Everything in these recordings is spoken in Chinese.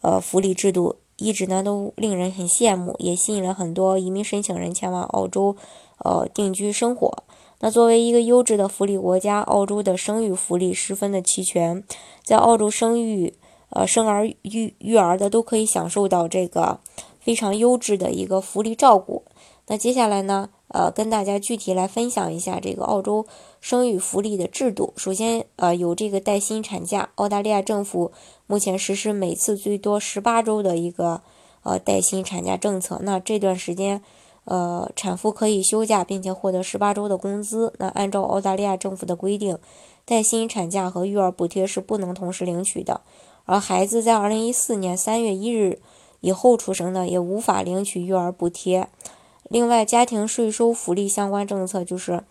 呃，福利制度一直呢都令人很羡慕，也吸引了很多移民申请人前往澳洲，呃，定居生活。那作为一个优质的福利国家，澳洲的生育福利十分的齐全，在澳洲生育，呃，生儿育育儿的都可以享受到这个非常优质的一个福利照顾。那接下来呢？呃，跟大家具体来分享一下这个澳洲生育福利的制度。首先，呃，有这个带薪产假，澳大利亚政府目前实施每次最多十八周的一个呃带薪产假政策。那这段时间，呃，产妇可以休假，并且获得十八周的工资。那按照澳大利亚政府的规定，带薪产假和育儿补贴是不能同时领取的。而孩子在二零一四年三月一日以后出生的，也无法领取育儿补贴。另外，家庭税收福利相关政策就是，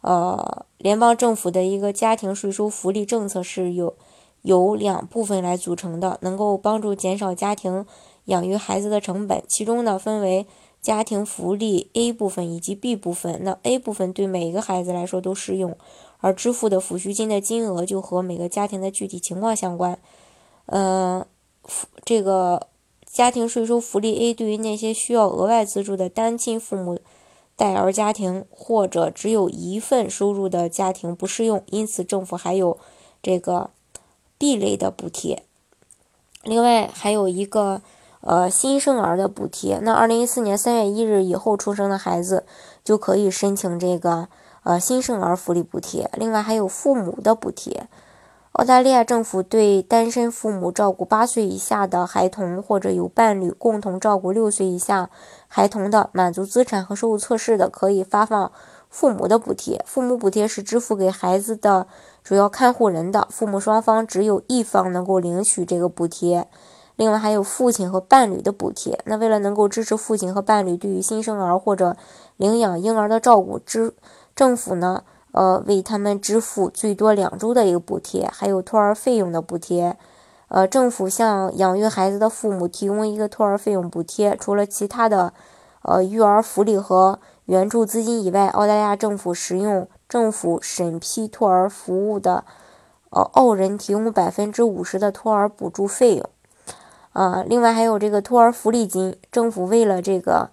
呃，联邦政府的一个家庭税收福利政策是有有两部分来组成的，能够帮助减少家庭养育孩子的成本。其中呢，分为家庭福利 A 部分以及 B 部分。那 A 部分对每一个孩子来说都适用，而支付的抚恤金的金额就和每个家庭的具体情况相关。嗯，这个。家庭税收福利 A 对于那些需要额外资助的单亲父母带儿家庭或者只有一份收入的家庭不适用，因此政府还有这个 B 类的补贴。另外还有一个呃新生儿的补贴，那二零一四年三月一日以后出生的孩子就可以申请这个呃新生儿福利补贴。另外还有父母的补贴。澳大利亚政府对单身父母照顾八岁以下的孩童，或者有伴侣共同照顾六岁以下孩童的，满足资产和收入测试的，可以发放父母的补贴。父母补贴是支付给孩子的主要看护人的，父母双方只有一方能够领取这个补贴。另外还有父亲和伴侣的补贴。那为了能够支持父亲和伴侣对于新生儿或者领养婴儿的照顾，支政府呢？呃，为他们支付最多两周的一个补贴，还有托儿费用的补贴。呃，政府向养育孩子的父母提供一个托儿费用补贴。除了其他的，呃，育儿福利和援助资金以外，澳大利亚政府使用政府审批托儿服务的，呃，澳人提供百分之五十的托儿补助费用。啊，另外还有这个托儿福利金，政府为了这个。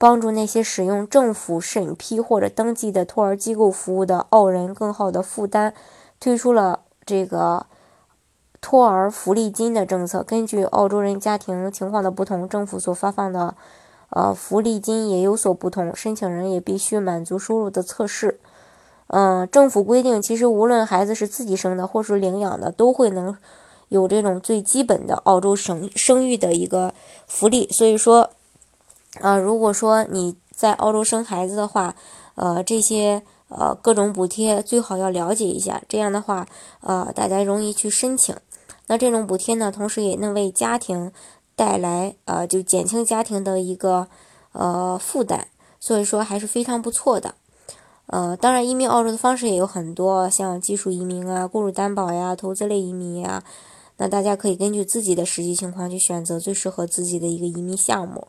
帮助那些使用政府审批或者登记的托儿机构服务的澳人更好的负担，推出了这个托儿福利金的政策。根据澳洲人家庭情况的不同，政府所发放的呃福利金也有所不同，申请人也必须满足收入的测试。嗯，政府规定，其实无论孩子是自己生的或是领养的，都会能有这种最基本的澳洲生生育的一个福利。所以说。啊，如果说你在澳洲生孩子的话，呃，这些呃各种补贴最好要了解一下，这样的话，呃，大家容易去申请。那这种补贴呢，同时也能为家庭带来呃，就减轻家庭的一个呃负担，所以说还是非常不错的。呃，当然，移民澳洲的方式也有很多，像技术移民啊、雇主担保呀、投资类移民呀，那大家可以根据自己的实际情况去选择最适合自己的一个移民项目。